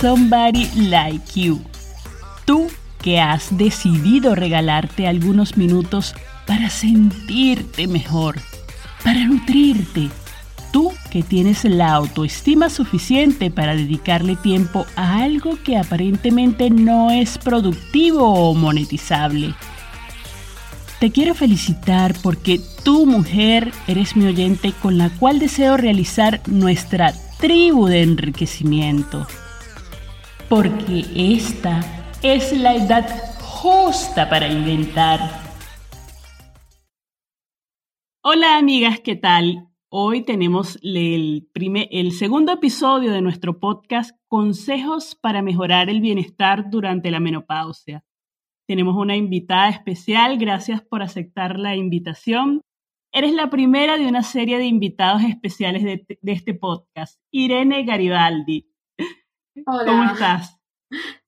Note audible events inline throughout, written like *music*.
Somebody like you. Tú que has decidido regalarte algunos minutos para sentirte mejor, para nutrirte. Tú que tienes la autoestima suficiente para dedicarle tiempo a algo que aparentemente no es productivo o monetizable. Te quiero felicitar porque tú, mujer, eres mi oyente con la cual deseo realizar nuestra tribu de enriquecimiento. Porque esta es la edad justa para inventar. Hola amigas, ¿qué tal? Hoy tenemos el, el segundo episodio de nuestro podcast Consejos para mejorar el bienestar durante la menopausia. Tenemos una invitada especial, gracias por aceptar la invitación. Eres la primera de una serie de invitados especiales de, este podcast, Irene Garibaldi. Hola. ¿Cómo estás?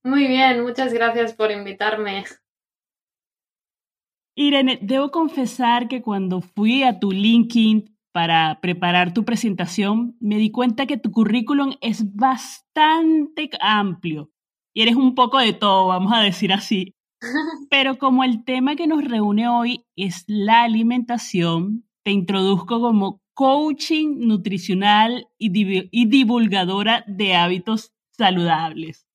Muy bien, muchas gracias por invitarme. Irene, debo confesar que cuando fui a tu LinkedIn para preparar tu presentación, me di cuenta que tu currículum es bastante amplio y eres un poco de todo, vamos a decir así. Pero como el tema que nos reúne hoy es la alimentación, te introduzco como coaching nutricional y, divulgadora de hábitos saludables.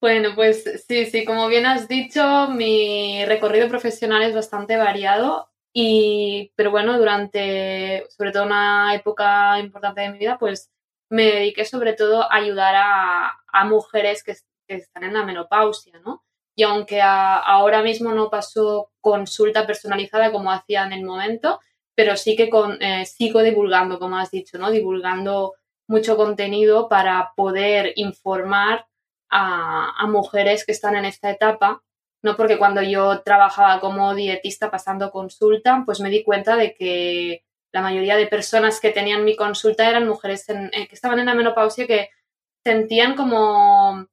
Bueno, pues sí, sí, como bien has dicho, mi recorrido profesional es bastante variado y, pero bueno, durante, sobre todo una época importante de mi vida, pues me dediqué sobre todo a ayudar a, mujeres que, están en la menopausia, ¿no? Y aunque ahora mismo no pasó consulta personalizada como hacía en el momento, pero sí que con, eh, sigo divulgando, como has dicho, ¿no? Divulgando mucho contenido para poder informar a, mujeres que están en esta etapa, ¿no? Porque cuando yo trabajaba como dietista pasando consulta, pues me di cuenta de que la mayoría de personas que tenían mi consulta eran mujeres eh, que estaban en la menopausia que sentían como,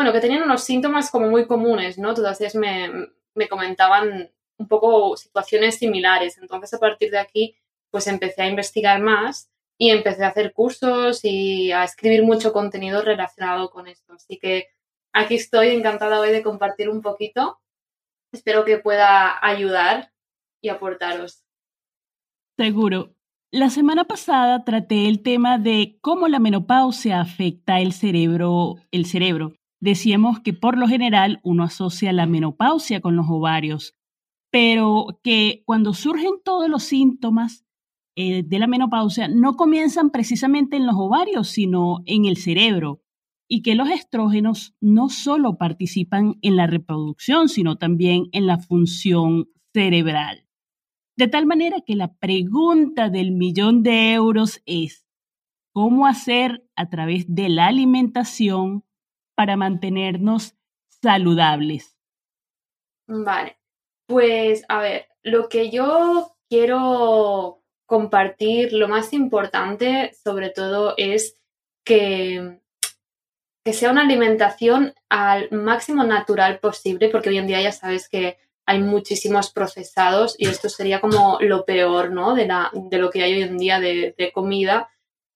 bueno, que tenían unos síntomas como muy comunes, ¿no? Todas ellas me, me comentaban un poco situaciones similares. Entonces, a partir de aquí, pues empecé a investigar más y empecé a hacer cursos y a escribir mucho contenido relacionado con esto. Así que aquí estoy encantada hoy de compartir un poquito. Espero que pueda ayudar y aportaros. Seguro. La semana pasada traté el tema de cómo la menopausia afecta el cerebro, el cerebro. Decíamos que por lo general uno asocia la menopausia con los ovarios, pero que cuando surgen todos los síntomas eh, de la menopausia no comienzan precisamente en los ovarios, sino en el cerebro, y que los estrógenos no solo participan en la reproducción, sino también en la función cerebral. De tal manera que la pregunta del millón de euros es, ¿cómo hacer a través de la alimentación para mantenernos saludables? Vale, pues a ver, lo que yo quiero compartir, lo más importante sobre todo es que, que sea una alimentación al máximo natural posible, porque hoy en día ya sabes que hay muchísimos procesados y esto sería como lo peor, ¿no? De, la, de lo que hay hoy en día de, de comida.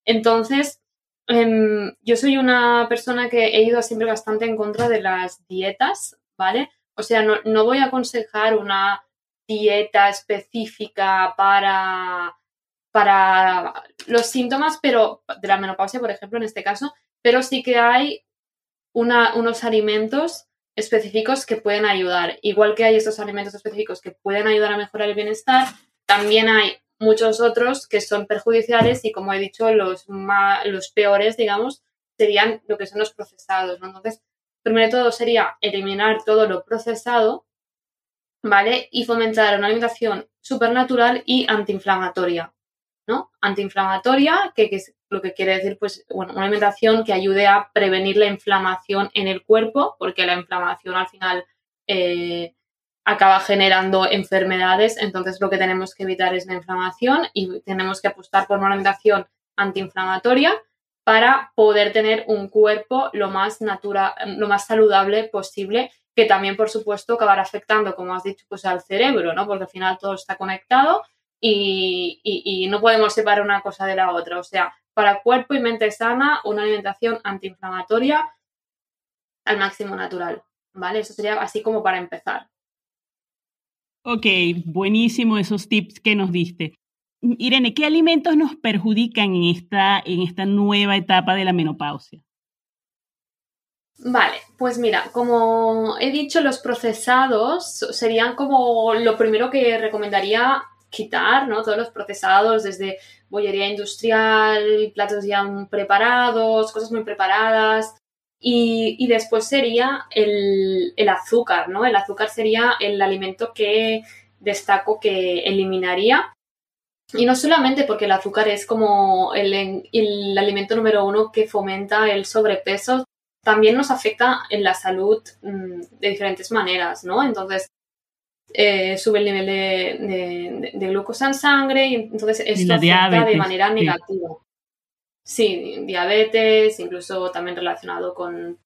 Entonces, eh, yo soy una persona que he ido siempre bastante en contra de las dietas, ¿vale? O sea, no, no voy a aconsejar una dieta específica para para los síntomas, pero de la menopausia, por ejemplo, en este caso, pero sí que hay unos alimentos específicos que pueden ayudar. Igual que hay estos alimentos específicos que pueden ayudar a mejorar el bienestar, también hay muchos otros que son perjudiciales y, como he dicho, los, los peores, digamos, serían lo que son los procesados. ¿no? Entonces, primero todo sería eliminar todo lo procesado, ¿vale? Y fomentar una alimentación supernatural y antiinflamatoria. ¿no? Antiinflamatoria, que, que, es lo que quiere decir, pues, bueno, una alimentación que ayude a prevenir la inflamación en el cuerpo, porque la inflamación al final eh, acaba generando enfermedades, entonces lo que tenemos que evitar es la inflamación y tenemos que apostar por una alimentación antiinflamatoria para poder tener un cuerpo lo más natural, lo más saludable posible, que también, por supuesto, acabará afectando, como has dicho, pues al cerebro, ¿no? Porque al final todo está conectado y, y, y, no podemos separar una cosa de la otra. O sea, para cuerpo y mente sana, una alimentación antiinflamatoria al máximo natural, ¿vale? Eso sería así como para empezar. Ok, buenísimo esos tips que nos diste. Irene, ¿qué alimentos nos perjudican en esta, en esta nueva etapa de la menopausia? Vale, pues mira, como he dicho, los procesados serían como lo primero que recomendaría quitar, ¿no? Todos los procesados, desde bollería industrial, platos ya preparados, cosas muy preparadas. Y, después sería el, el, azúcar, ¿no? El azúcar sería el alimento que destaco que eliminaría. Y no solamente porque el azúcar es como el, el alimento número uno que fomenta el sobrepeso, también nos afecta en la salud mm, de diferentes maneras, ¿no? Entonces, eh, sube el nivel de, glucosa en sangre y entonces esto afecta de manera negativa. Sí. diabetes, incluso también relacionado con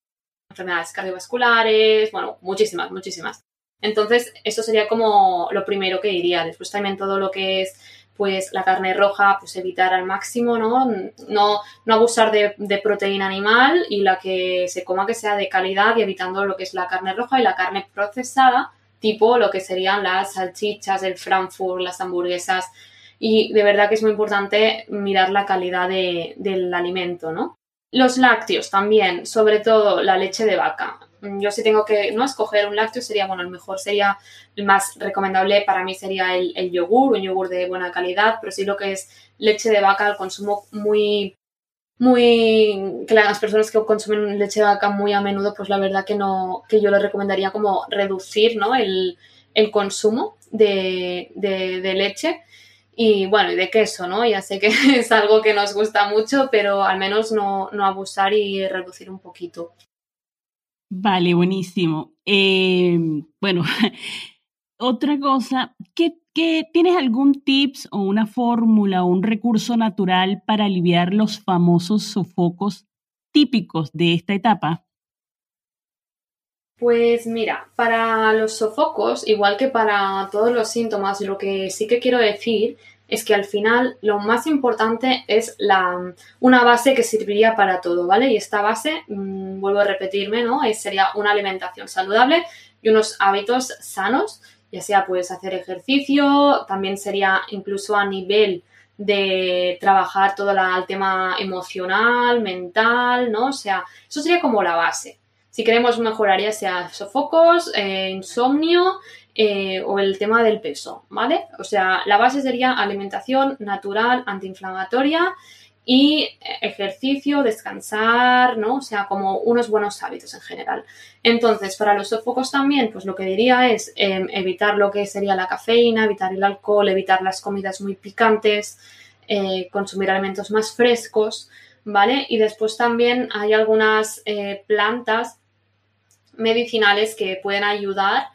enfermedades cardiovasculares, bueno, muchísimas, muchísimas. Entonces, eso sería como lo primero que diría. Después también todo lo que es pues la carne roja, pues evitar al máximo, ¿no? No, no abusar de, de, proteína animal y la que se coma que sea de calidad y evitando lo que es la carne roja y la carne procesada, tipo lo que serían las salchichas, el Frankfurt, las hamburguesas. Y de verdad que es muy importante mirar la calidad del alimento, ¿no? Los lácteos también, sobre todo la leche de vaca. Yo si tengo que no escoger un lácteo sería, bueno, el mejor sería, el más recomendable para mí sería el, yogur, un yogur de buena calidad, pero sí lo que es leche de vaca, el consumo muy muy que las personas que consumen leche de vaca muy a menudo, pues la verdad que no, que yo les recomendaría como reducir ¿no? el, consumo de, leche y bueno, y de queso, ¿no? Ya sé que *laughs* es algo que nos gusta mucho, pero al menos no, abusar y reducir un poquito. Vale, buenísimo. Eh, bueno, *laughs* otra cosa, ¿qué ¿Tienes algún tips o una fórmula o un recurso natural para aliviar los famosos sofocos típicos de esta etapa? Pues mira, para los sofocos, igual que para todos los síntomas, lo que sí que quiero decir es que al final lo más importante es la, una base que serviría para todo, ¿vale? Y esta base, mm, vuelvo a repetirme, ¿no? Es, sería una alimentación saludable y unos hábitos sanos ya sea puedes hacer ejercicio, también sería incluso a nivel de trabajar todo el tema emocional, mental, ¿no? O sea, eso sería como la base. Si queremos mejorar ya sea sofocos, eh, insomnio eh, o el tema del peso, ¿vale? O sea, la base sería alimentación natural, antiinflamatoria y ejercicio, descansar, ¿no? O sea, como unos buenos hábitos en general. Entonces, para los sofocos también, pues lo que diría es em, evitar lo que sería la cafeína, evitar el alcohol, evitar las comidas muy picantes, eh, consumir alimentos más frescos, ¿vale? Y después también hay algunas plantas medicinales que pueden ayudar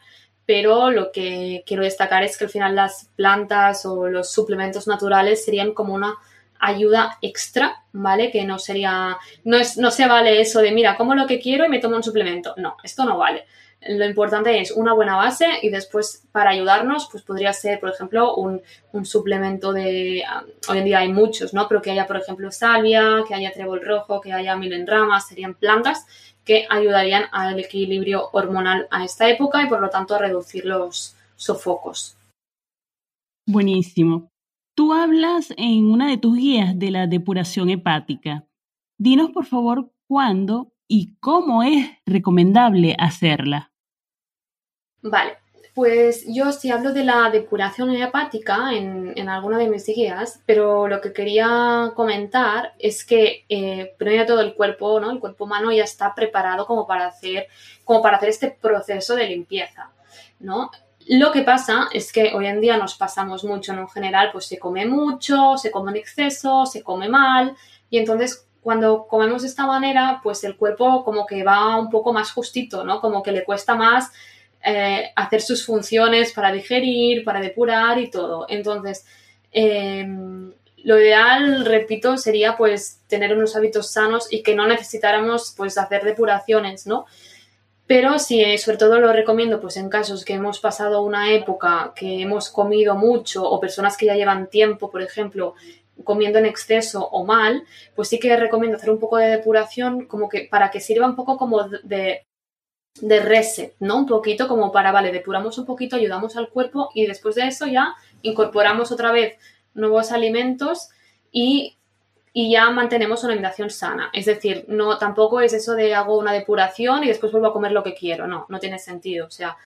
pero lo que quiero destacar es que al final las plantas o los suplementos naturales serían como una ayuda extra, ¿vale? Que no sería, no, es, no se vale eso de, mira, como lo que quiero y me tomo un suplemento. No, esto no vale. Lo importante es una buena base y después para ayudarnos, pues podría ser, por ejemplo, un, suplemento de, ah, hoy en día hay muchos, ¿no? Pero que haya, por ejemplo, salvia, que haya trébol rojo, que haya milenramas, serían plantas que ayudarían al equilibrio hormonal a esta época y por lo tanto a reducir los sofocos. Buenísimo. Tú hablas en una de tus guías de la depuración hepática. Dinos, por favor, cuándo y cómo es recomendable hacerla. Vale, pues yo sí hablo de la depuración hepática en, en alguna de mis guías, pero lo que quería comentar es que eh, primero todo el cuerpo, ¿no? El cuerpo humano ya está preparado como para hacer, como para hacer este proceso de limpieza, ¿no? Lo que pasa es que hoy en día nos pasamos mucho, En general, pues se come mucho, se come en exceso, se come mal y entonces cuando comemos de esta manera, pues el cuerpo como que va un poco más justito, ¿no? Como que le cuesta más eh, hacer sus funciones para digerir, para depurar y todo. Entonces, em, lo ideal, repito, sería pues tener unos hábitos sanos y que no necesitáramos pues hacer depuraciones, ¿no? Pero sí, eh, sobre todo lo recomiendo pues en casos que hemos pasado una época que hemos comido mucho o personas que ya llevan tiempo, por ejemplo, comiendo en exceso o mal, pues sí que recomiendo hacer un poco de depuración como que para que sirva un poco como de, de reset, ¿no? Un poquito como para, vale, depuramos un poquito, ayudamos al cuerpo y después de eso ya incorporamos otra vez nuevos alimentos y, y ya mantenemos una alimentación sana. Es decir, no tampoco es eso de hago una depuración y después vuelvo a comer lo que quiero. No, no tiene sentido. O sea,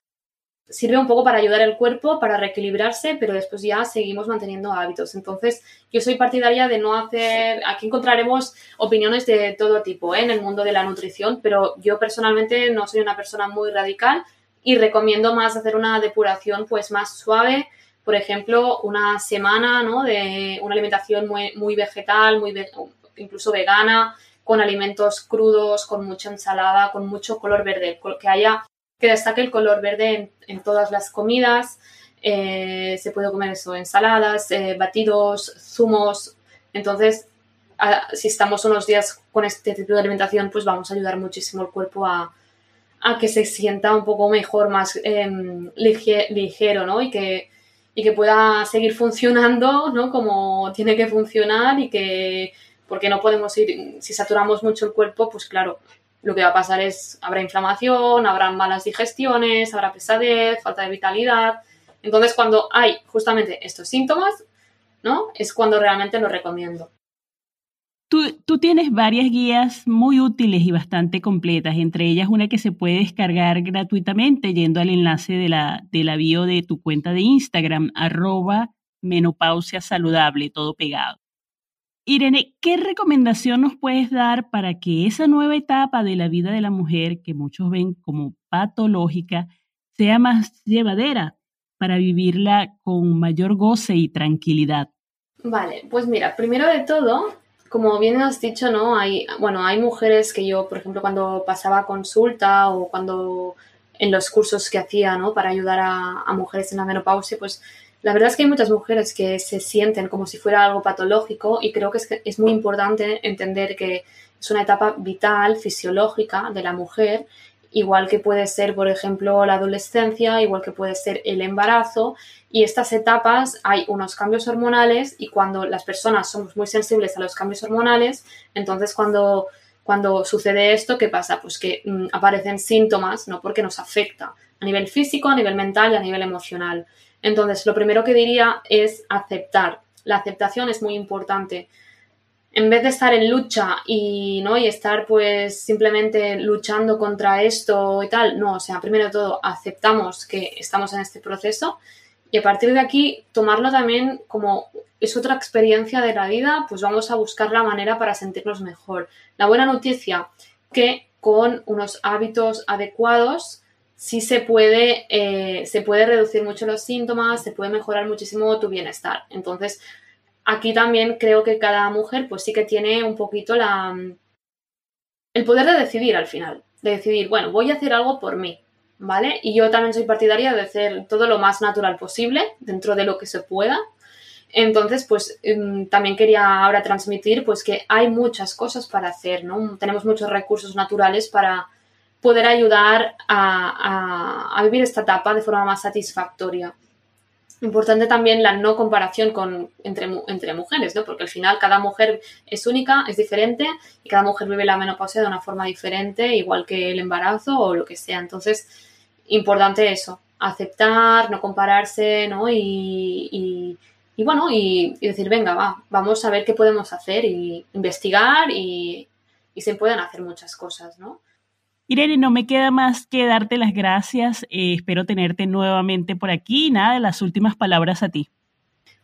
sirve un poco para ayudar al cuerpo, para reequilibrarse, pero después ya seguimos manteniendo hábitos. Entonces, yo soy partidaria de no hacer, aquí encontraremos opiniones de todo tipo ¿eh? en el mundo de la nutrición, pero yo personalmente no soy una persona muy radical y recomiendo más hacer una depuración pues más suave, por ejemplo, una semana ¿no? de una alimentación muy, muy vegetal, muy incluso vegana, con alimentos crudos, con mucha ensalada, con mucho color verde, que haya que destaque el color verde en, todas las comidas. Eh, se puede comer eso, ensaladas, eh, batidos, zumos. Entonces, si estamos unos días con este tipo de alimentación, pues vamos a ayudar muchísimo al cuerpo a, que se sienta un poco mejor, más em, ligero, ¿no? Y que, y que pueda seguir funcionando, ¿no? Como tiene que funcionar y que, porque no podemos ir, si saturamos mucho el cuerpo, pues claro, lo que va a pasar es, habrá inflamación, habrá malas digestiones, habrá pesadez, falta de vitalidad. Entonces, cuando hay justamente estos síntomas, ¿no? Es cuando realmente lo recomiendo. Tú, tienes varias guías muy útiles y bastante completas, entre ellas una que se puede descargar gratuitamente yendo al enlace de la, de la bio de tu cuenta de Instagram, arroba menopausia saludable, todo pegado. Irene, ¿qué recomendación nos puedes dar para que esa nueva etapa de la vida de la mujer, que muchos ven como patológica, sea más llevadera para vivirla con mayor goce y tranquilidad? Vale, pues mira, primero de todo, como bien has dicho, ¿no? Hay, bueno, hay mujeres que yo, por ejemplo, cuando pasaba consulta o cuando en los cursos que hacía, ¿no? Para ayudar a, a mujeres en la menopausia, pues la verdad es que hay muchas mujeres que se sienten como si fuera algo patológico y creo que es, muy importante entender que es una etapa vital, fisiológica de la mujer, igual que puede ser, por ejemplo, la adolescencia, igual que puede ser el embarazo. Y estas etapas hay unos cambios hormonales y cuando las personas somos muy sensibles a los cambios hormonales, entonces cuando, cuando sucede esto, ¿qué pasa? Pues que mm, aparecen síntomas, ¿no? Porque nos afecta a nivel físico, a nivel mental y a nivel emocional. Entonces, lo primero que diría es aceptar. La aceptación es muy importante. En vez de estar en lucha y, ¿no? y estar pues simplemente luchando contra esto y tal, no, o sea, primero de todo aceptamos que estamos en este proceso y a partir de aquí tomarlo también como es otra experiencia de la vida, pues vamos a buscar la manera para sentirnos mejor. La buena noticia que con unos hábitos adecuados sí se puede, eh, se puede reducir mucho los síntomas, se puede mejorar muchísimo tu bienestar. Entonces, aquí también creo que cada mujer pues sí que tiene un poquito la, el poder de decidir al final, de decidir, bueno, voy a hacer algo por mí, ¿vale? Y yo también soy partidaria de hacer todo lo más natural posible dentro de lo que se pueda. Entonces, pues em, también quería ahora transmitir pues que hay muchas cosas para hacer, ¿no? Tenemos muchos recursos naturales para poder ayudar a, vivir esta etapa de forma más satisfactoria. Importante también la no comparación con, entre, entre mujeres, ¿no? porque al final cada mujer es única, es diferente y cada mujer vive la menopausia de una forma diferente, igual que el embarazo o lo que sea. Entonces, importante eso, aceptar, no compararse ¿no? Y, y, bueno, y, decir, venga, va, vamos a ver qué podemos hacer y investigar y, y se pueden hacer muchas cosas, ¿no? Irene, no me queda más que darte las gracias. Eh, espero tenerte nuevamente por aquí. Nada, las últimas palabras a ti.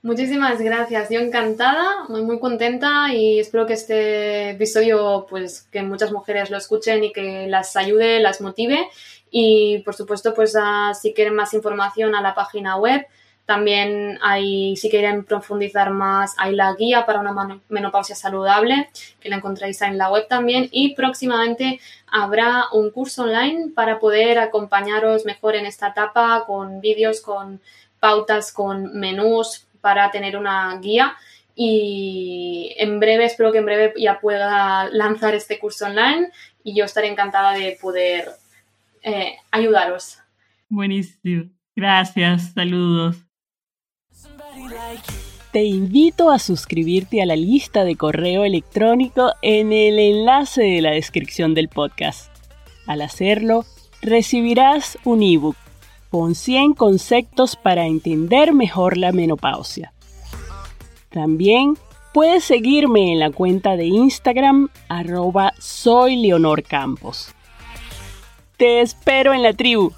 Muchísimas gracias. Yo encantada, muy muy contenta y espero que este episodio, pues que muchas mujeres lo escuchen y que las ayude, las motive. Y por supuesto, pues si quieren más información a la página web también hay, si quieren profundizar más, hay la guía para una menopausia saludable, que la encontráis en la web también. Y próximamente habrá un curso online para poder acompañaros mejor en esta etapa con vídeos, con pautas, con menús para tener una guía. Y en breve, espero que en breve ya pueda lanzar este curso online y yo estaré encantada de poder eh, ayudaros. Buenísimo. Gracias. Saludos. Te invito a suscribirte a la lista de correo electrónico en el enlace de la descripción del podcast. Al hacerlo, recibirás un ebook con 100 conceptos para entender mejor la menopausia. También puedes seguirme en la cuenta de Instagram arroba soy Leonor Campos. Te espero en la tribu.